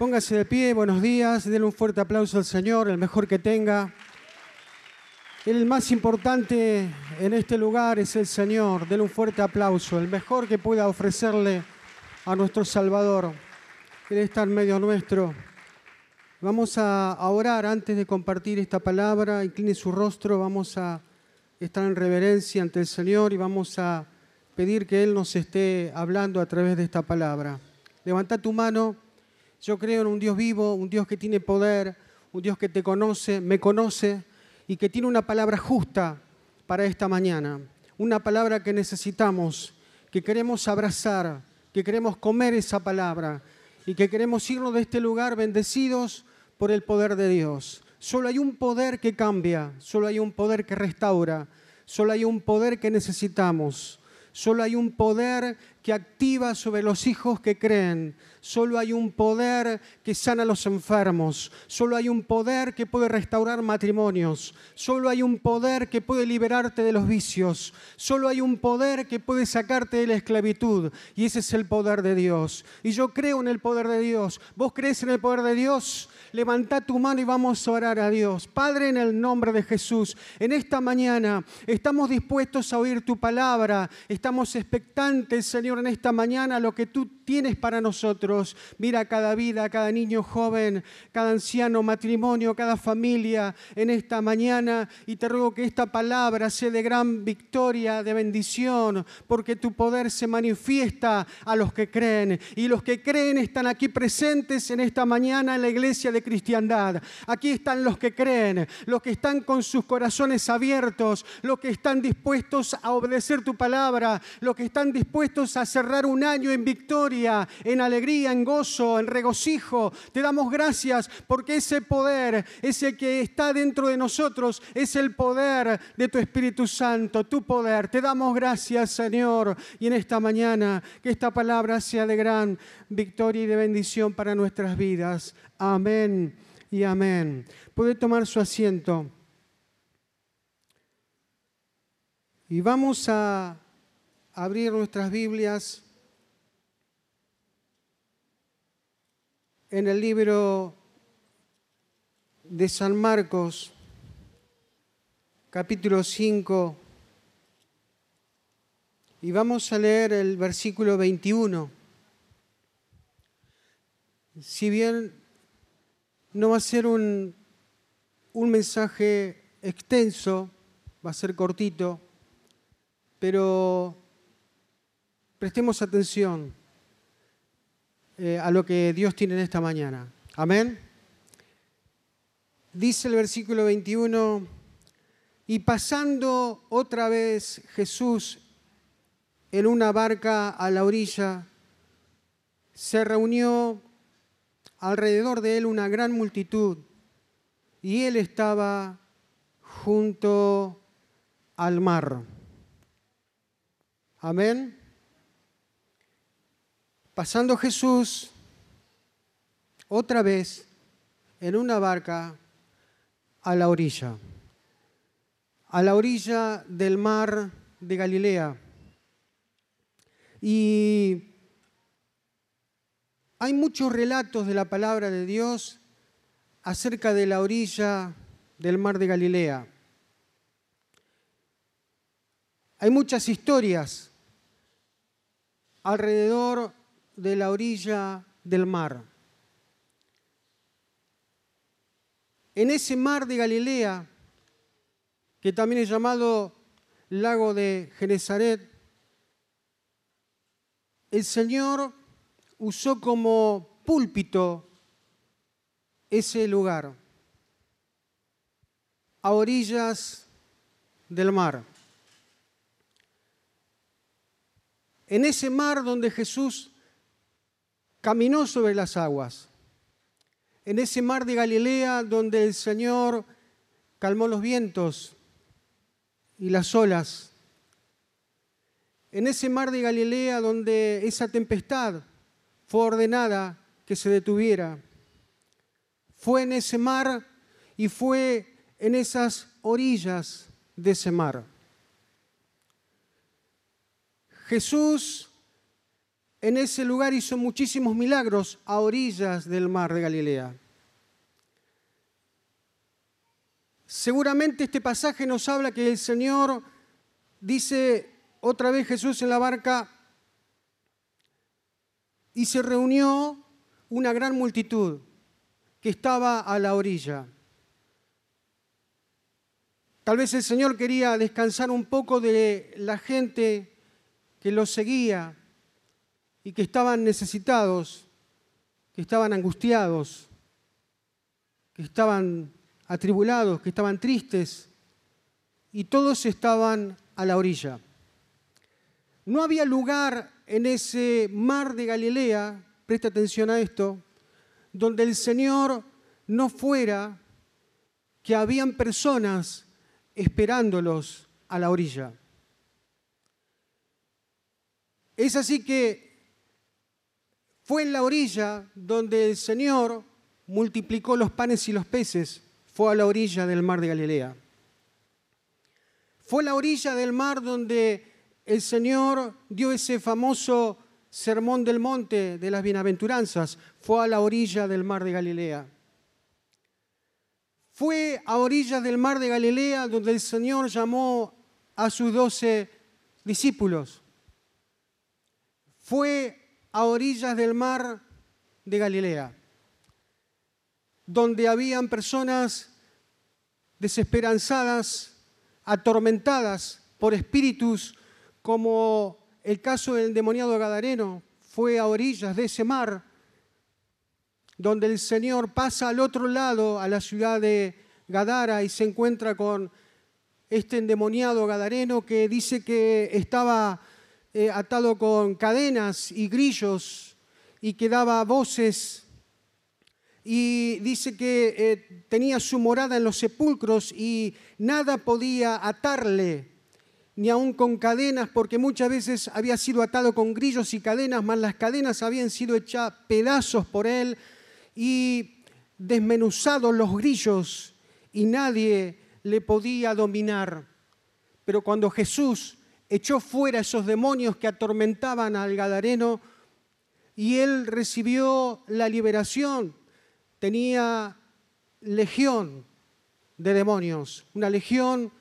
Póngase de pie, buenos días, denle un fuerte aplauso al Señor, el mejor que tenga. El más importante en este lugar es el Señor, denle un fuerte aplauso, el mejor que pueda ofrecerle a nuestro Salvador. Él está en medio nuestro. Vamos a orar antes de compartir esta palabra. Incline su rostro, vamos a estar en reverencia ante el Señor y vamos a pedir que Él nos esté hablando a través de esta palabra. Levanta tu mano. Yo creo en un Dios vivo, un Dios que tiene poder, un Dios que te conoce, me conoce y que tiene una palabra justa para esta mañana. Una palabra que necesitamos, que queremos abrazar, que queremos comer esa palabra y que queremos irnos de este lugar bendecidos por el poder de Dios. Solo hay un poder que cambia, solo hay un poder que restaura, solo hay un poder que necesitamos, solo hay un poder que activa sobre los hijos que creen, Solo hay un poder que sana a los enfermos. Solo hay un poder que puede restaurar matrimonios. Solo hay un poder que puede liberarte de los vicios. Solo hay un poder que puede sacarte de la esclavitud. Y ese es el poder de Dios. Y yo creo en el poder de Dios. ¿Vos crees en el poder de Dios? Levanta tu mano y vamos a orar a Dios. Padre, en el nombre de Jesús, en esta mañana estamos dispuestos a oír tu palabra. Estamos expectantes, Señor, en esta mañana lo que tú tienes para nosotros. Mira cada vida, cada niño joven, cada anciano, matrimonio, cada familia en esta mañana y te ruego que esta palabra sea de gran victoria, de bendición, porque tu poder se manifiesta a los que creen y los que creen están aquí presentes en esta mañana en la iglesia de cristiandad. Aquí están los que creen, los que están con sus corazones abiertos, los que están dispuestos a obedecer tu palabra, los que están dispuestos a cerrar un año en victoria, en alegría, en gozo, en regocijo. Te damos gracias porque ese poder, ese que está dentro de nosotros, es el poder de tu Espíritu Santo, tu poder. Te damos gracias, Señor, y en esta mañana que esta palabra sea de gran victoria y de bendición para nuestras vidas. Amén y amén. Puede tomar su asiento. Y vamos a abrir nuestras Biblias en el libro de San Marcos, capítulo 5, y vamos a leer el versículo 21. Si bien no va a ser un, un mensaje extenso, va a ser cortito, pero prestemos atención eh, a lo que Dios tiene en esta mañana. Amén. Dice el versículo 21, y pasando otra vez Jesús en una barca a la orilla, se reunió alrededor de él una gran multitud y él estaba junto al mar. Amén. Pasando Jesús otra vez en una barca a la orilla, a la orilla del mar de Galilea. Y hay muchos relatos de la palabra de Dios acerca de la orilla del mar de Galilea. Hay muchas historias alrededor de la orilla del mar. En ese mar de Galilea, que también es llamado lago de Genezaret, el Señor usó como púlpito ese lugar, a orillas del mar. En ese mar donde Jesús caminó sobre las aguas, en ese mar de Galilea donde el Señor calmó los vientos y las olas, en ese mar de Galilea donde esa tempestad fue ordenada que se detuviera. Fue en ese mar y fue en esas orillas de ese mar. Jesús en ese lugar hizo muchísimos milagros a orillas del mar de Galilea. Seguramente este pasaje nos habla que el Señor dice otra vez Jesús en la barca y se reunió una gran multitud que estaba a la orilla. Tal vez el Señor quería descansar un poco de la gente que lo seguía y que estaban necesitados, que estaban angustiados, que estaban atribulados, que estaban tristes, y todos estaban a la orilla. No había lugar en ese mar de Galilea, presta atención a esto, donde el Señor no fuera que habían personas esperándolos a la orilla. Es así que fue en la orilla donde el Señor multiplicó los panes y los peces, fue a la orilla del mar de Galilea. Fue a la orilla del mar donde el Señor dio ese famoso sermón del monte de las bienaventuranzas, fue a la orilla del mar de Galilea. Fue a orillas del mar de Galilea donde el Señor llamó a sus doce discípulos. Fue a orillas del mar de Galilea, donde habían personas desesperanzadas, atormentadas por espíritus, como el caso del demoniado Gadareno, fue a orillas de ese mar donde el Señor pasa al otro lado, a la ciudad de Gadara, y se encuentra con este endemoniado gadareno que dice que estaba eh, atado con cadenas y grillos y que daba voces y dice que eh, tenía su morada en los sepulcros y nada podía atarle, ni aun con cadenas, porque muchas veces había sido atado con grillos y cadenas, mas las cadenas habían sido hechas pedazos por él y desmenuzados los grillos y nadie le podía dominar. Pero cuando Jesús echó fuera esos demonios que atormentaban al Gadareno y él recibió la liberación, tenía legión de demonios, una legión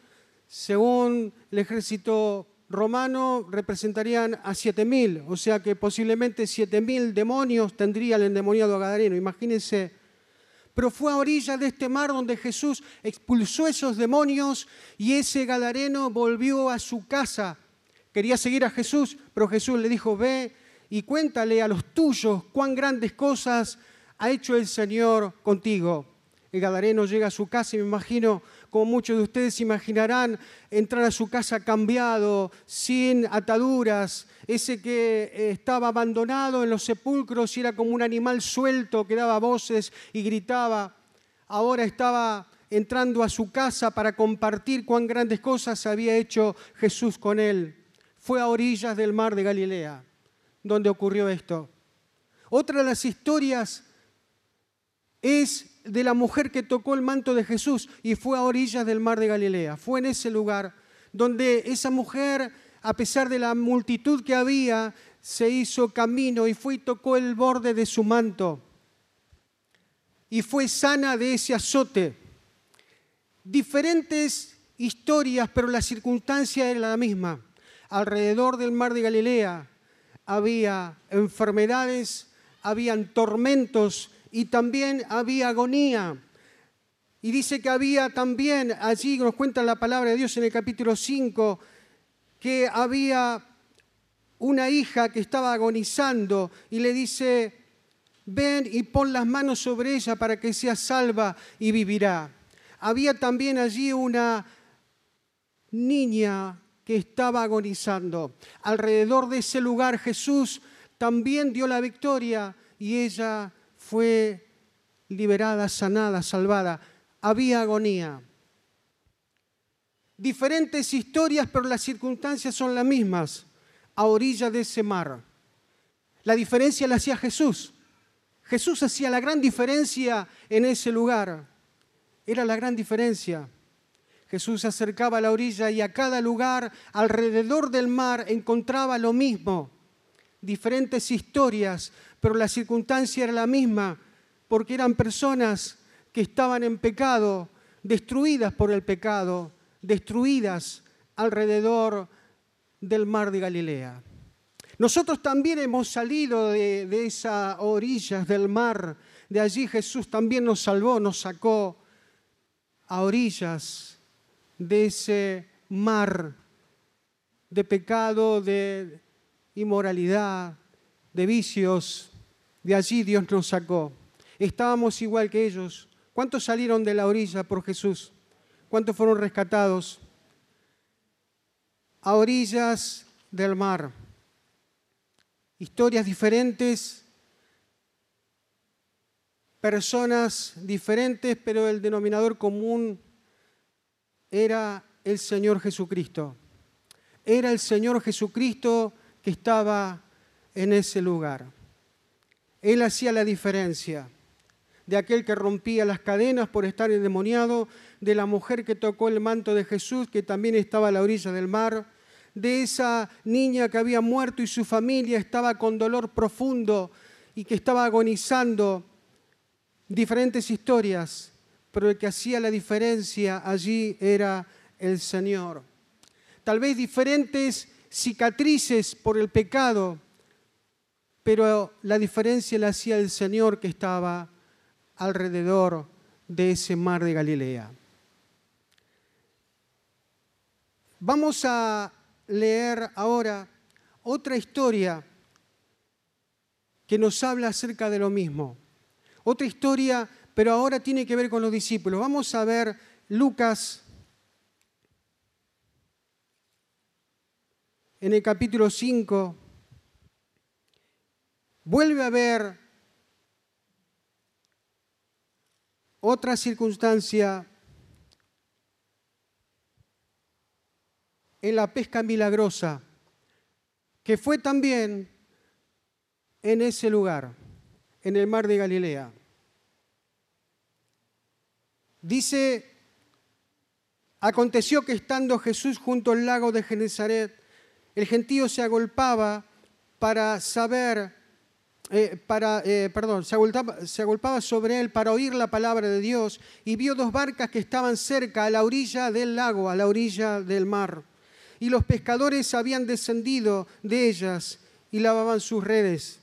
según el ejército romano representarían a 7.000, o sea que posiblemente 7.000 demonios tendría el endemoniado Gadareno. Imagínense. Pero fue a orillas de este mar donde Jesús expulsó esos demonios y ese Gadareno volvió a su casa. Quería seguir a Jesús, pero Jesús le dijo, ve y cuéntale a los tuyos cuán grandes cosas ha hecho el Señor contigo. El Gadareno llega a su casa y me imagino como muchos de ustedes imaginarán, entrar a su casa cambiado, sin ataduras, ese que eh, estaba abandonado en los sepulcros y era como un animal suelto que daba voces y gritaba, ahora estaba entrando a su casa para compartir cuán grandes cosas había hecho Jesús con él. Fue a orillas del mar de Galilea, donde ocurrió esto. Otra de las historias es de la mujer que tocó el manto de Jesús y fue a orillas del mar de Galilea. Fue en ese lugar donde esa mujer, a pesar de la multitud que había, se hizo camino y fue y tocó el borde de su manto. Y fue sana de ese azote. Diferentes historias, pero la circunstancia era la misma. Alrededor del mar de Galilea había enfermedades, habían tormentos, y también había agonía. Y dice que había también, allí nos cuenta la palabra de Dios en el capítulo 5, que había una hija que estaba agonizando y le dice, ven y pon las manos sobre ella para que sea salva y vivirá. Había también allí una niña que estaba agonizando. Alrededor de ese lugar Jesús también dio la victoria y ella fue liberada, sanada, salvada. Había agonía. Diferentes historias, pero las circunstancias son las mismas, a orilla de ese mar. La diferencia la hacía Jesús. Jesús hacía la gran diferencia en ese lugar. Era la gran diferencia. Jesús se acercaba a la orilla y a cada lugar alrededor del mar encontraba lo mismo. diferentes historias, pero la circunstancia era la misma, porque eran personas que estaban en pecado, destruidas por el pecado, destruidas alrededor del mar de Galilea. Nosotros también hemos salido de, esas orillas del mar, de allí Jesús también nos salvó, nos sacó a orillas de ese mar de pecado, de inmoralidad, de vicios. De allí Dios nos sacó. Estábamos igual que ellos. ¿Cuántos salieron de la orilla por Jesús? ¿Cuántos fueron rescatados? A orillas del mar. Historias diferentes, personas diferentes, pero el denominador común era el Señor Jesucristo. Era el Señor Jesucristo que estaba en ese lugar. Él hacía la diferencia de aquel que rompía las cadenas por estar endemoniado, de la mujer que tocó el manto de Jesús, que también estaba a la orilla del mar, de esa niña que había muerto y su familia estaba con dolor profundo y que estaba agonizando. Diferentes historias, pero el que hacía la diferencia allí era el Señor. Tal vez diferentes cicatrices por el pecado, pero la diferencia la hacía el Señor que estaba alrededor de ese mar de Galilea. Vamos a leer ahora otra historia que nos habla acerca de lo mismo. Otra historia, pero ahora tiene que ver con los discípulos. Vamos a ver Lucas en el capítulo 5, vuelve a ver otra circunstancia en la pesca milagrosa, que fue también en ese lugar, en el mar de Galilea. Dice, aconteció que estando Jesús junto al lago de Genezaret, el gentío se agolpaba para saber, eh, para, eh, perdón, se agolpaba, se agolpaba sobre él para oír la palabra de Dios y vio dos barcas que estaban cerca, a la orilla del lago, a la orilla del mar. Y los pescadores habían descendido de ellas y lavaban sus redes.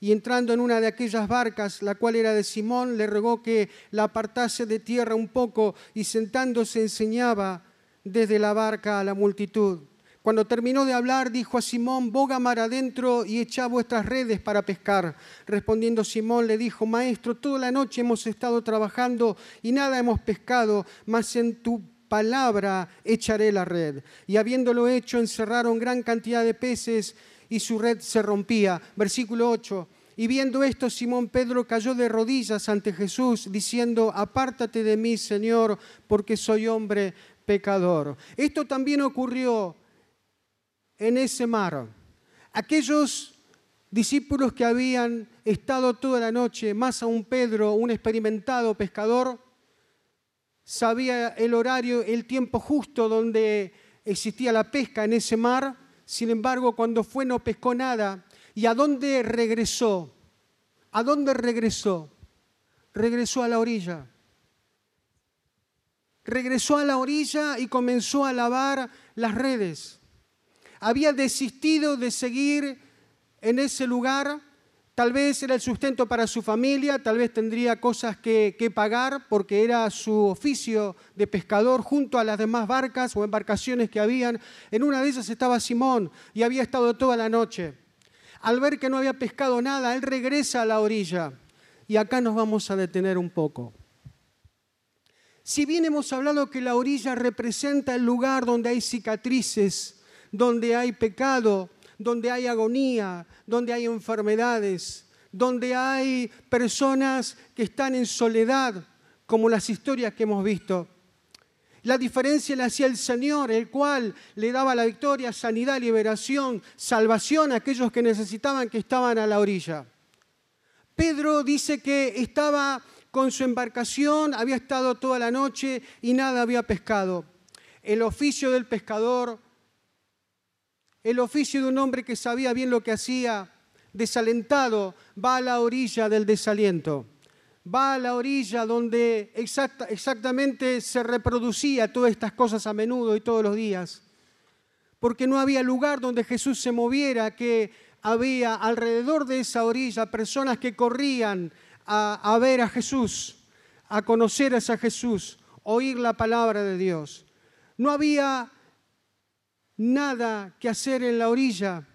Y entrando en una de aquellas barcas, la cual era de Simón, le rogó que la apartase de tierra un poco y sentándose enseñaba desde la barca a la multitud. Cuando terminó de hablar, dijo a Simón, boga mar adentro y echa vuestras redes para pescar. Respondiendo Simón, le dijo, Maestro, toda la noche hemos estado trabajando y nada hemos pescado, mas en tu palabra echaré la red. Y habiéndolo hecho, encerraron gran cantidad de peces y su red se rompía. Versículo 8. Y viendo esto, Simón Pedro cayó de rodillas ante Jesús, diciendo, apártate de mí, Señor, porque soy hombre pecador. Esto también ocurrió en ese mar. Aquellos discípulos que habían estado toda la noche, más aún Pedro, un experimentado pescador, sabía el horario, el tiempo justo donde existía la pesca en ese mar. Sin embargo, cuando fue no pescó nada. ¿Y a dónde regresó? ¿A dónde regresó? Regresó a la orilla. Regresó a la orilla y comenzó a lavar las redes había desistido de seguir en ese lugar. Tal vez era el sustento para su familia, tal vez tendría cosas que, pagar porque era su oficio de pescador junto a las demás barcas o embarcaciones que habían. En una de ellas estaba Simón y había estado toda la noche. Al ver que no había pescado nada, él regresa a la orilla. Y acá nos vamos a detener un poco. Si bien hemos hablado que la orilla representa el lugar donde hay cicatrices, donde hay pecado, donde hay agonía, donde hay enfermedades, donde hay personas que están en soledad, como las historias que hemos visto. La diferencia la hacía el Señor, el cual le daba la victoria, sanidad, liberación, salvación a aquellos que necesitaban que estaban a la orilla. Pedro dice que estaba con su embarcación, había estado toda la noche y nada había pescado. El oficio del pescador el oficio de un hombre que sabía bien lo que hacía desalentado, va a la orilla del desaliento. Va a la orilla donde exactamente se reproducía todas estas cosas a menudo y todos los días. Porque no había lugar donde Jesús se moviera, que había alrededor de esa orilla personas que corrían a, ver a Jesús, a conocer a ese Jesús, oír la palabra de Dios. No había nada que hacer en la orilla,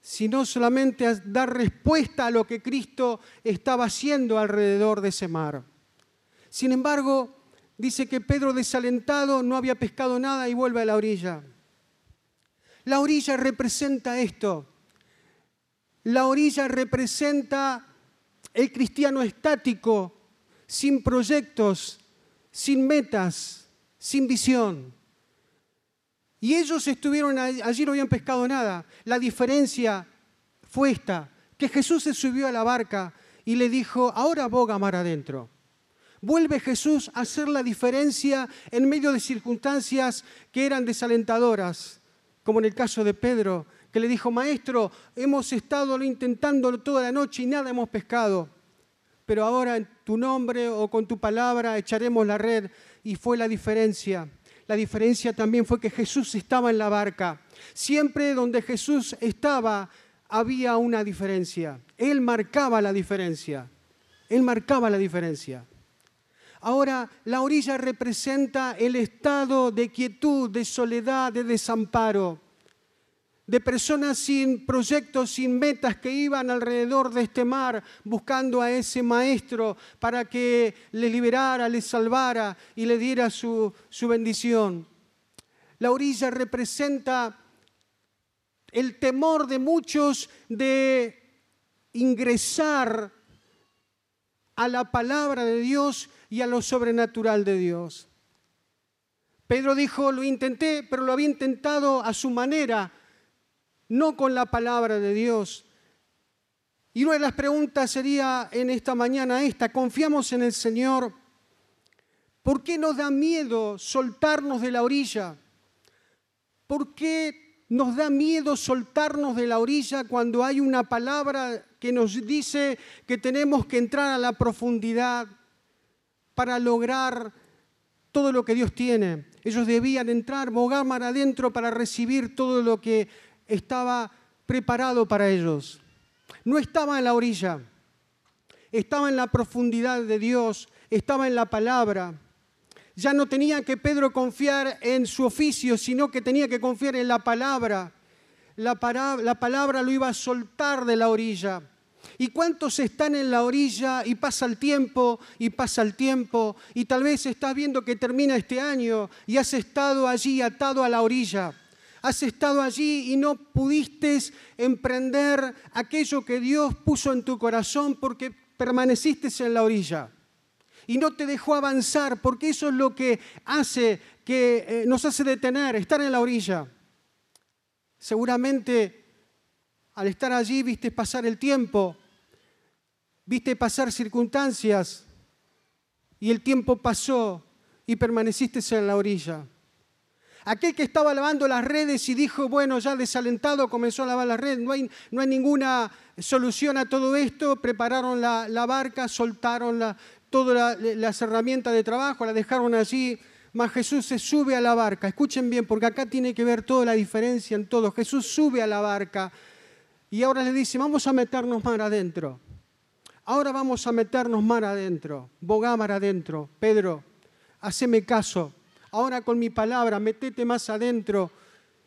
sino solamente dar respuesta a lo que Cristo estaba haciendo alrededor de ese mar. Sin embargo, dice que Pedro desalentado no había pescado nada y vuelve a la orilla. La orilla representa esto. La orilla representa el cristiano estático, sin proyectos, sin metas, sin visión. Y ellos estuvieron allí, no habían pescado nada. La diferencia fue esta, que Jesús se subió a la barca y le dijo, ahora boga mar adentro. Vuelve Jesús a hacer la diferencia en medio de circunstancias que eran desalentadoras, como en el caso de Pedro, que le dijo, maestro, hemos estado intentando toda la noche y nada hemos pescado, pero ahora en tu nombre o con tu palabra echaremos la red. Y fue la diferencia. La diferencia también fue que Jesús estaba en la barca. Siempre donde Jesús estaba había una diferencia. Él marcaba la diferencia. Él marcaba la diferencia. Ahora, la orilla representa el estado de quietud, de soledad, de desamparo de personas sin proyectos, sin metas que iban alrededor de este mar buscando a ese maestro para que le liberara, le salvara y le diera su, su bendición. La orilla representa el temor de muchos de ingresar a la palabra de Dios y a lo sobrenatural de Dios. Pedro dijo, lo intenté, pero lo había intentado a su manera, no con la palabra de Dios. Y una de las preguntas sería en esta mañana esta, ¿confiamos en el Señor? ¿Por qué nos da miedo soltarnos de la orilla? ¿Por qué nos da miedo soltarnos de la orilla cuando hay una palabra que nos dice que tenemos que entrar a la profundidad para lograr todo lo que Dios tiene? Ellos debían entrar, bogar mar adentro para recibir todo lo que estaba preparado para ellos. No estaba en la orilla, estaba en la profundidad de Dios, estaba en la palabra. Ya no tenía que Pedro confiar en su oficio, sino que tenía que confiar en la palabra. La, la palabra lo iba a soltar de la orilla. ¿Y cuántos están en la orilla y pasa el tiempo y pasa el tiempo y tal vez estás viendo que termina este año y has estado allí atado a la orilla? Has estado allí y no pudiste emprender aquello que Dios puso en tu corazón porque permaneciste en la orilla y no te dejó avanzar, porque eso es lo que hace que eh, nos hace detener, estar en la orilla. Seguramente al estar allí viste pasar el tiempo, viste pasar circunstancias y el tiempo pasó y permaneciste en la orilla. Aquel que estaba lavando las redes y dijo, bueno, ya desalentado comenzó a lavar las redes, no hay, no hay ninguna solución a todo esto, prepararon la, barca, soltaron todas las herramientas de trabajo, la dejaron allí, mas Jesús se sube a la barca. Escuchen bien, porque acá tiene que ver toda la diferencia en todo. Jesús sube a la barca y ahora le dice, vamos a meternos mar adentro. Ahora vamos a meternos mar adentro, bogá mar adentro. Pedro, haceme caso ahora con mi palabra, metete más adentro.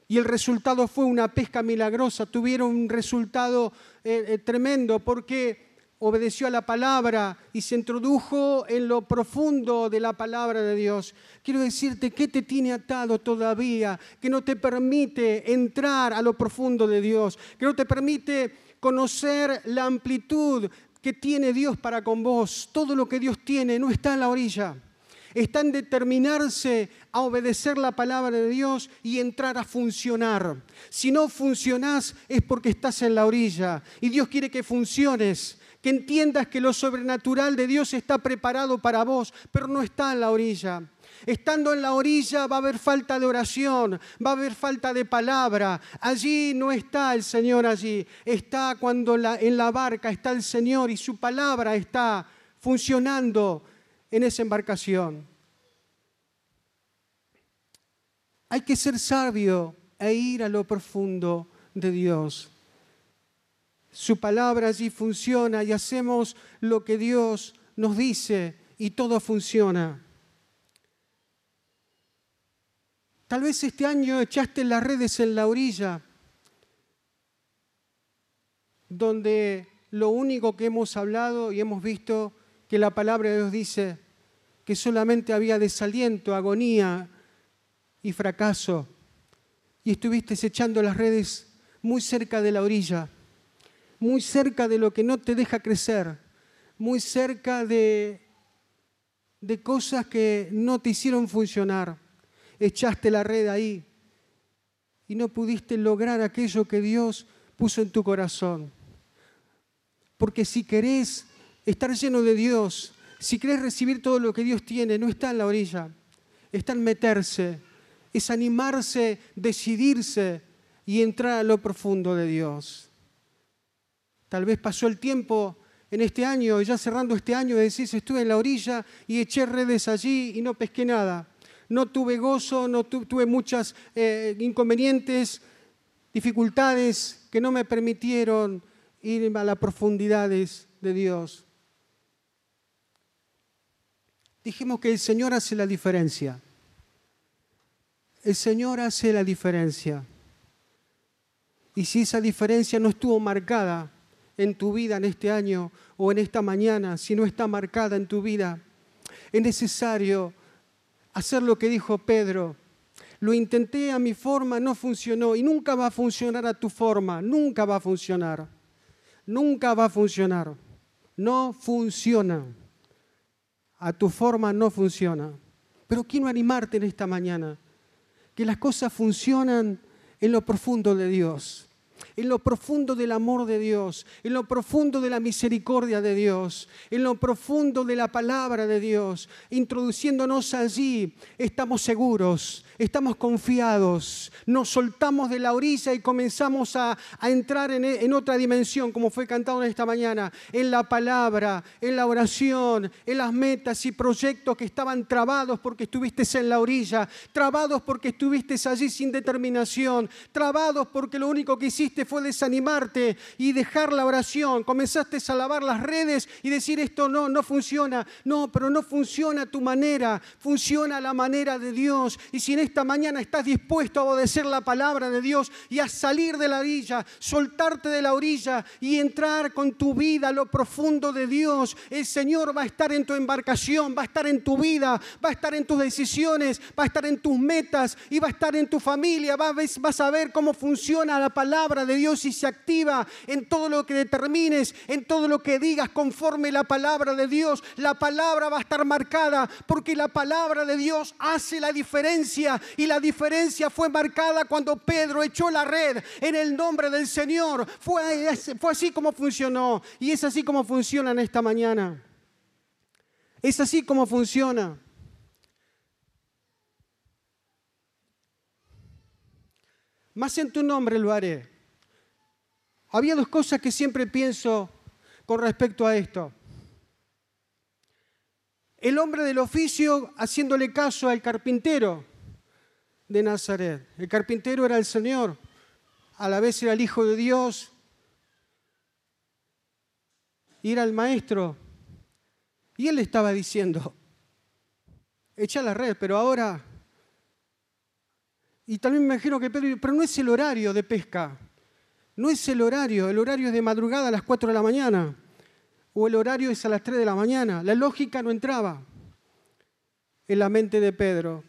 Y el resultado fue una pesca milagrosa, tuvieron un resultado eh, eh, tremendo porque obedeció a la palabra y se introdujo en lo profundo de la palabra de Dios. Quiero decirte, ¿qué te tiene atado todavía? Que no te permite entrar a lo profundo de Dios, que no te permite conocer la amplitud que tiene Dios para con vos. Todo lo que Dios tiene no está en la orilla está en determinarse a obedecer la palabra de Dios y entrar a funcionar. Si no funcionás es porque estás en la orilla y Dios quiere que funciones, que entiendas que lo sobrenatural de Dios está preparado para vos, pero no está en la orilla. Estando en la orilla va a haber falta de oración, va a haber falta de palabra. Allí no está el Señor allí. Está cuando en la barca está el Señor y su palabra está funcionando en esa embarcación. Hay que ser sabio e ir a lo profundo de Dios. Su palabra allí funciona y hacemos lo que Dios nos dice y todo funciona. Tal vez este año echaste las redes en la orilla, donde lo único que hemos hablado y hemos visto que la palabra de Dios dice que solamente había desaliento, agonía y fracaso. Y estuviste echando las redes muy cerca de la orilla, muy cerca de lo que no te deja crecer, muy cerca de, de cosas que no te hicieron funcionar echaste la red ahí y no pudiste lograr aquello que Dios puso en tu corazón. Porque si querés estar lleno de Dios, si querés recibir todo lo que Dios tiene, no está en la orilla, está en meterse, es animarse, decidirse y entrar a lo profundo de Dios. Tal vez pasó el tiempo en este año, ya cerrando este año, decís, estuve en la orilla y eché redes allí y no pesqué nada no tuve gozo, no tuve muchas eh, inconvenientes, dificultades que no me permitieron ir a las profundidades de Dios. Dijimos que el Señor hace la diferencia. El Señor hace la diferencia. Y si esa diferencia no estuvo marcada en tu vida en este año o en esta mañana, si no está marcada en tu vida, es necesario hacer lo que dijo Pedro. Lo intenté a mi forma, no funcionó y nunca va a funcionar a tu forma, nunca va a funcionar. Nunca va a funcionar. No funciona. A tu forma no funciona. Pero quiero animarte en esta mañana, que las cosas funcionan en lo profundo de Dios en lo profundo del amor de Dios, en lo profundo de la misericordia de Dios, en lo profundo de la palabra de Dios, introduciéndonos allí, estamos seguros, estamos confiados, nos soltamos de la orilla y comenzamos a, entrar en, en otra dimensión, como fue cantado esta mañana, en la palabra, en la oración, en las metas y proyectos que estaban trabados porque estuviste en la orilla, trabados porque estuviste allí sin determinación, trabados porque lo único que hiciste fue desanimarte y dejar la oración. Comenzaste a lavar las redes y decir esto no, no funciona. No, pero no funciona a tu manera, funciona la manera de Dios. Y si en esta mañana estás dispuesto a obedecer la palabra de Dios y a salir de la orilla, soltarte de la orilla y entrar con tu vida a lo profundo de Dios, el Señor va a estar en tu embarcación, va a estar en tu vida, va a estar en tus decisiones, va a estar en tus metas y va a estar en tu familia. Vas a ver cómo funciona la palabra de Dios y se activa en todo lo que determines, en todo lo que digas conforme la palabra de Dios. La palabra va a estar marcada porque la palabra de Dios hace la diferencia y la diferencia fue marcada cuando Pedro echó la red en el nombre del Señor. Fue, fue así como funcionó y es así como funciona en esta mañana. Es así como funciona. Más en tu nombre lo haré. Había dos cosas que siempre pienso con respecto a esto. El hombre del oficio haciéndole caso al carpintero de Nazaret. El carpintero era el Señor, a la vez era el Hijo de Dios y era el maestro. Y él le estaba diciendo, echa la red, pero ahora... Y también me imagino que Pedro, pero no es el horario de pesca. No es el horario, el horario es de madrugada a las 4 de la mañana, o el horario es a las 3 de la mañana. La lógica no entraba en la mente de Pedro.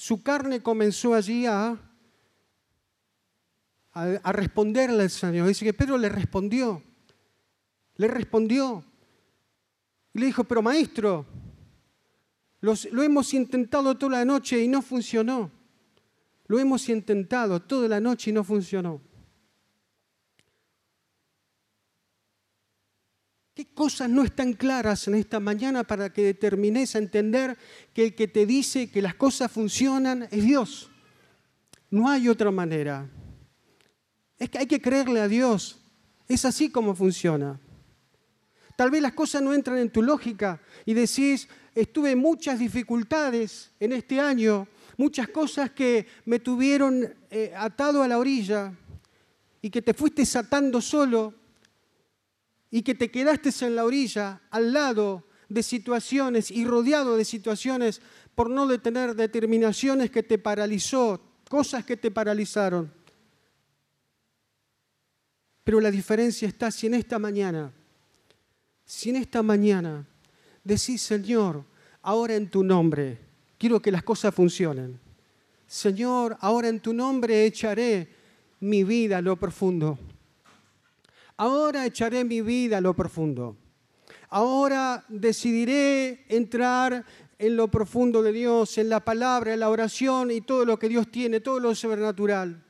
Su carne comenzó allí a, responderle al Señor. Dice que Pedro le respondió, le respondió. Y le dijo, pero maestro, lo hemos intentado toda la noche y no funcionó. Lo hemos intentado toda la noche y no funcionó. ¿Qué cosas no están claras en esta mañana para que determines a entender que el que te dice que las cosas funcionan es Dios? No hay otra manera. Es que hay que creerle a Dios. Es así como funciona. Tal vez las cosas no entran en tu lógica y decís, estuve muchas dificultades en este año, muchas cosas que me tuvieron eh, atado a la orilla y que te fuiste atando solo y que te quedaste en la orilla, al lado de situaciones y rodeado de situaciones por no tener determinaciones que te paralizó, cosas que te paralizaron. Pero la diferencia está si en esta mañana, si en esta mañana decís, Señor, ahora en tu nombre, quiero que las cosas funcionen. Señor, ahora en tu nombre echaré mi vida a lo profundo. Ahora echaré mi vida a lo profundo. Ahora decidiré entrar en lo profundo de Dios, en la palabra, en la oración y todo lo que Dios tiene, todo lo sobrenatural.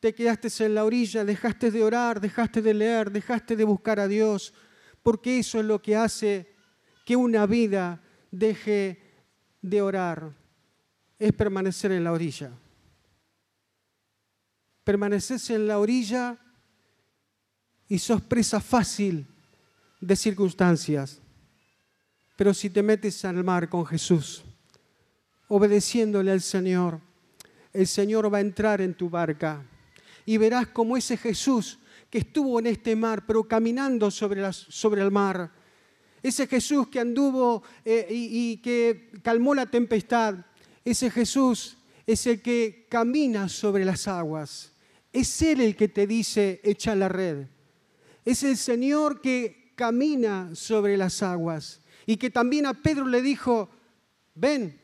Te quedaste en la orilla, dejaste de orar, dejaste de leer, dejaste de buscar a Dios, porque eso es lo que hace que una vida deje de orar, es permanecer en la orilla. Permaneces en la orilla y sos presa fácil de circunstancias. Pero si te metes al mar con Jesús, obedeciéndole al Señor, el Señor va a entrar en tu barca y verás como ese Jesús que estuvo en este mar, pero caminando sobre, sobre el mar, ese Jesús que anduvo eh, y, y que calmó la tempestad, ese Jesús es el que camina sobre las aguas. Es Él el que te dice, echa la red es el Señor que camina sobre las aguas y que también a Pedro le dijo, ven.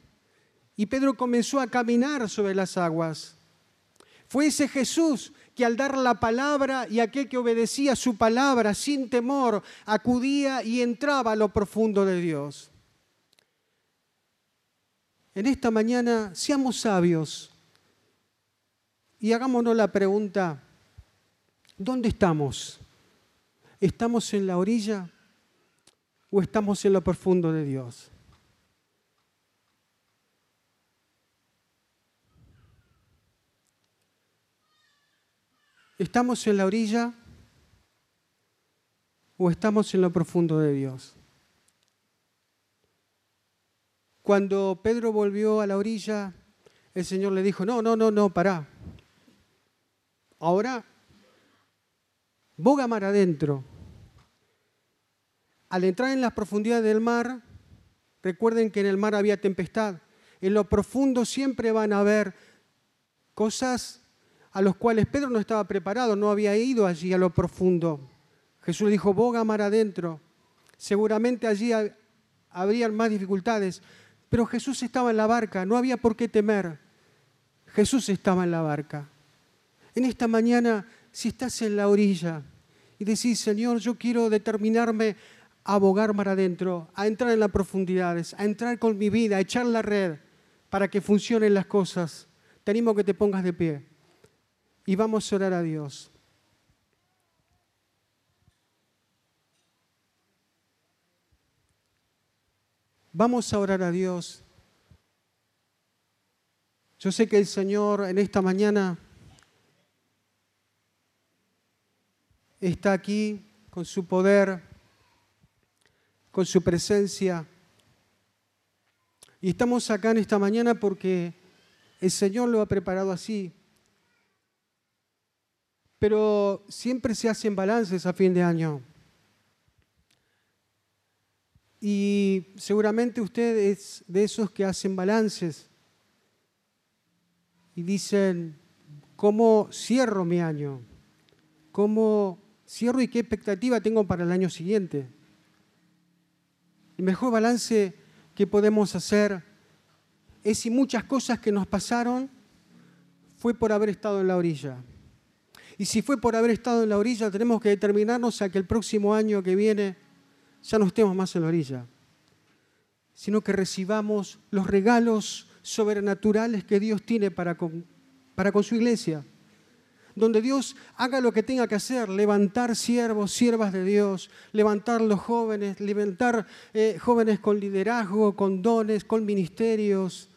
Y Pedro comenzó a caminar sobre las aguas. Fue ese Jesús que al dar la palabra y aquel que obedecía su palabra sin temor, acudía y entraba a lo profundo de Dios. En esta mañana seamos sabios y hagámonos la pregunta, ¿dónde estamos? ¿Estamos en la orilla o estamos en lo profundo de Dios? ¿Estamos en la orilla o estamos en lo profundo de Dios? Cuando Pedro volvió a la orilla, el Señor le dijo, no, no, no, no, pará. Ahora, boga mar adentro, al entrar en las profundidades del mar, recuerden que en el mar había tempestad. En lo profundo siempre van a haber cosas a las cuales Pedro no estaba preparado, no había ido allí a lo profundo. Jesús le dijo, boga mar adentro. Seguramente allí habrían más dificultades, pero Jesús estaba en la barca, no había por qué temer. Jesús estaba en la barca. En esta mañana, si estás en la orilla y decís, Señor, yo quiero determinarme a abogar mar adentro, a entrar en las profundidades, a entrar con mi vida, a echar la red para que funcionen las cosas. Tenemos que te pongas de pie y vamos a orar a Dios. Vamos a orar a Dios. Yo sé que el Señor en esta mañana está aquí con su poder con su presencia. Y estamos acá en esta mañana porque el Señor lo ha preparado así. Pero siempre se hacen balances a fin de año. Y seguramente usted es de esos que hacen balances y dicen, ¿cómo cierro mi año? ¿Cómo cierro y qué expectativa tengo para el año siguiente? El mejor balance que podemos hacer es si muchas cosas que nos pasaron fue por haber estado en la orilla. Y si fue por haber estado en la orilla, tenemos que determinarnos a que el próximo año que viene ya no estemos más en la orilla, sino que recibamos los regalos sobrenaturales que Dios tiene para con, para con su iglesia. Donde Dios haga lo que tenga que hacer, levantar siervos, siervas de Dios, levantar los jóvenes, levantar eh, jóvenes con liderazgo, con dones, con ministerios,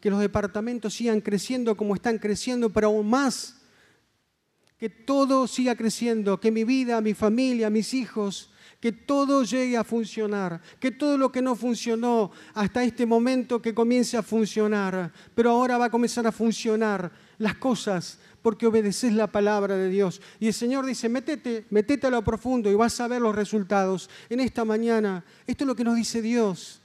que los departamentos sigan creciendo como están creciendo, pero aún más, que todo siga creciendo, que mi vida, mi familia, mis hijos, que todo llegue a funcionar, que todo lo que no funcionó hasta este momento que comience a funcionar, pero ahora va a comenzar a funcionar las cosas porque obedeces la palabra de Dios. Y el Señor dice, métete, métete a lo profundo y vas a ver los resultados. En esta mañana, esto es lo que nos dice Dios.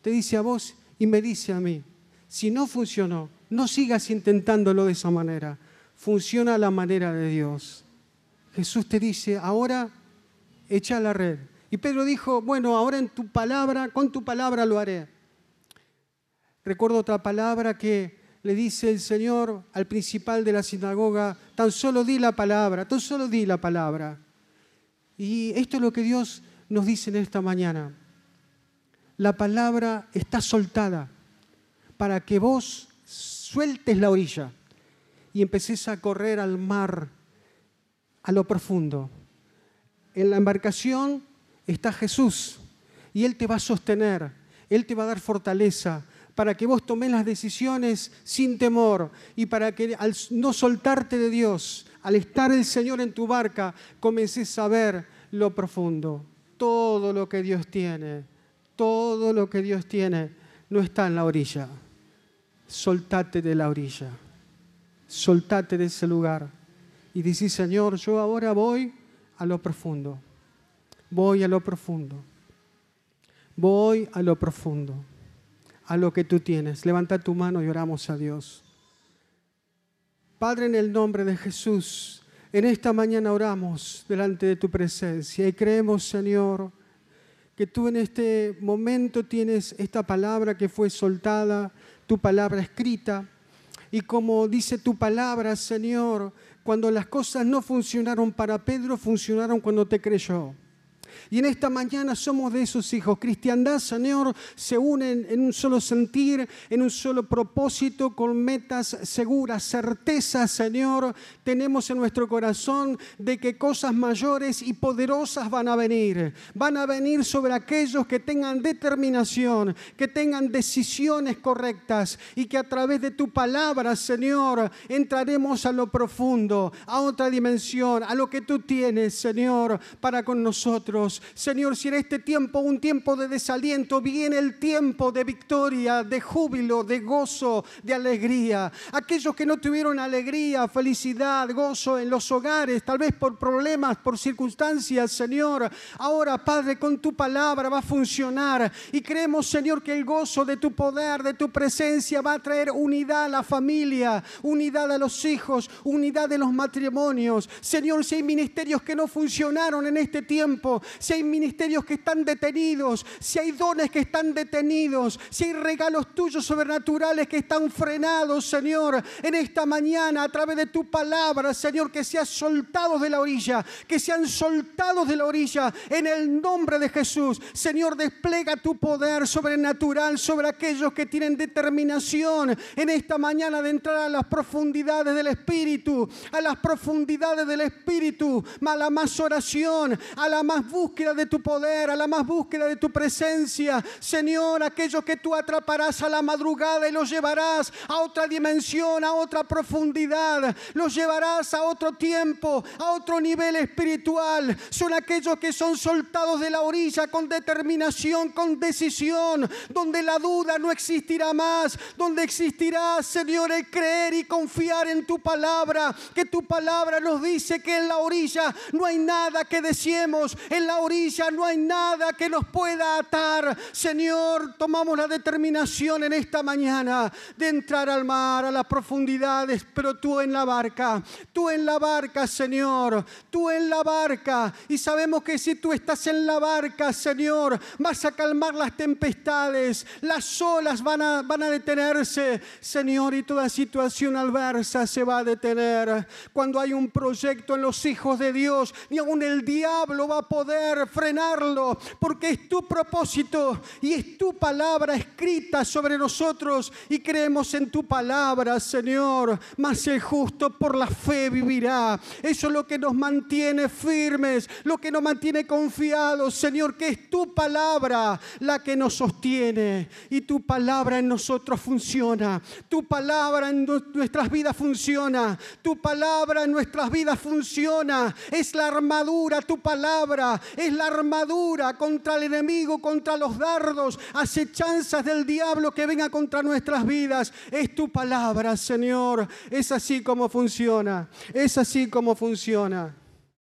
Te dice a vos y me dice a mí. Si no funcionó, no sigas intentándolo de esa manera. Funciona la manera de Dios. Jesús te dice, ahora echa la red. Y Pedro dijo, bueno, ahora en tu palabra, con tu palabra lo haré. Recuerdo otra palabra que le dice el Señor al principal de la sinagoga, tan solo di la palabra, tan solo di la palabra. Y esto es lo que Dios nos dice en esta mañana. La palabra está soltada para que vos sueltes la orilla y empeces a correr al mar, a lo profundo. En la embarcación está Jesús y Él te va a sostener, Él te va a dar fortaleza, para que vos tomes las decisiones sin temor y para que al no soltarte de Dios, al estar el Señor en tu barca, comences a ver lo profundo. Todo lo que Dios tiene, todo lo que Dios tiene no está en la orilla. Soltate de la orilla, soltate de ese lugar y dice, Señor, yo ahora voy a lo profundo, voy a lo profundo, voy a lo profundo a lo que tú tienes. Levanta tu mano y oramos a Dios. Padre, en el nombre de Jesús, en esta mañana oramos delante de tu presencia y creemos, Señor, que tú en este momento tienes esta palabra que fue soltada, tu palabra escrita. Y como dice tu palabra, Señor, cuando las cosas no funcionaron para Pedro, funcionaron cuando te creyó. Y en esta mañana somos de esos hijos. Cristiandad, Señor, se unen en un solo sentir, en un solo propósito, con metas seguras, certezas, Señor. Tenemos en nuestro corazón de que cosas mayores y poderosas van a venir. Van a venir sobre aquellos que tengan determinación, que tengan decisiones correctas y que a través de tu palabra, Señor, entraremos a lo profundo, a otra dimensión, a lo que tú tienes, Señor, para con nosotros. Señor, si en este tiempo, un tiempo de desaliento, viene el tiempo de victoria, de júbilo, de gozo, de alegría. Aquellos que no tuvieron alegría, felicidad, gozo en los hogares, tal vez por problemas, por circunstancias, Señor, ahora, Padre, con tu palabra va a funcionar. Y creemos, Señor, que el gozo de tu poder, de tu presencia, va a traer unidad a la familia, unidad a los hijos, unidad de los matrimonios. Señor, si hay ministerios que no funcionaron en este tiempo, si hay ministerios que están detenidos, si hay dones que están detenidos, si hay regalos tuyos sobrenaturales que están frenados, Señor, en esta mañana a través de tu palabra, Señor, que sean soltados de la orilla, que sean soltados de la orilla en el nombre de Jesús. Señor, desplega tu poder sobrenatural sobre aquellos que tienen determinación en esta mañana de entrar a las profundidades del Espíritu, a las profundidades del Espíritu, a la más oración, a la más búsqueda búsqueda de tu poder, a la más búsqueda de tu presencia. Señor, aquellos que tú atraparás a la madrugada y los llevarás a otra dimensión, a otra profundidad. Los llevarás a otro tiempo, a otro nivel espiritual. Son aquellos que son soltados de la orilla con determinación, con decisión, donde la duda no existirá más, donde existirá, Señor, el creer y confiar en tu palabra, que tu palabra nos dice que en la orilla no hay nada que deseemos, la orilla no hay nada que nos pueda atar. Señor, tomamos la determinación en esta mañana de entrar al mar, a las profundidades, pero tú en la barca, tú en la barca, Señor, tú en la barca. Y sabemos que si tú estás en la barca, Señor, vas a calmar las tempestades, las olas van a, van a detenerse, Señor, y toda situación adversa se va a detener. Cuando hay un proyecto en los hijos de Dios, ni aun el diablo va a poder frenarlo, porque es tu propósito y es tu palabra escrita sobre nosotros y creemos en tu palabra, Señor. Mas el justo por la fe vivirá. Eso es lo que nos mantiene firmes, lo que nos mantiene confiados, Señor, que es tu palabra la que nos sostiene y tu palabra en nosotros funciona. Tu palabra en nuestras vidas funciona. Tu palabra en nuestras vidas funciona. Es la armadura, tu palabra es la armadura contra el enemigo, contra los dardos, acechanzas del diablo que venga contra nuestras vidas. Es tu palabra, Señor. Es así como funciona. Es así como funciona.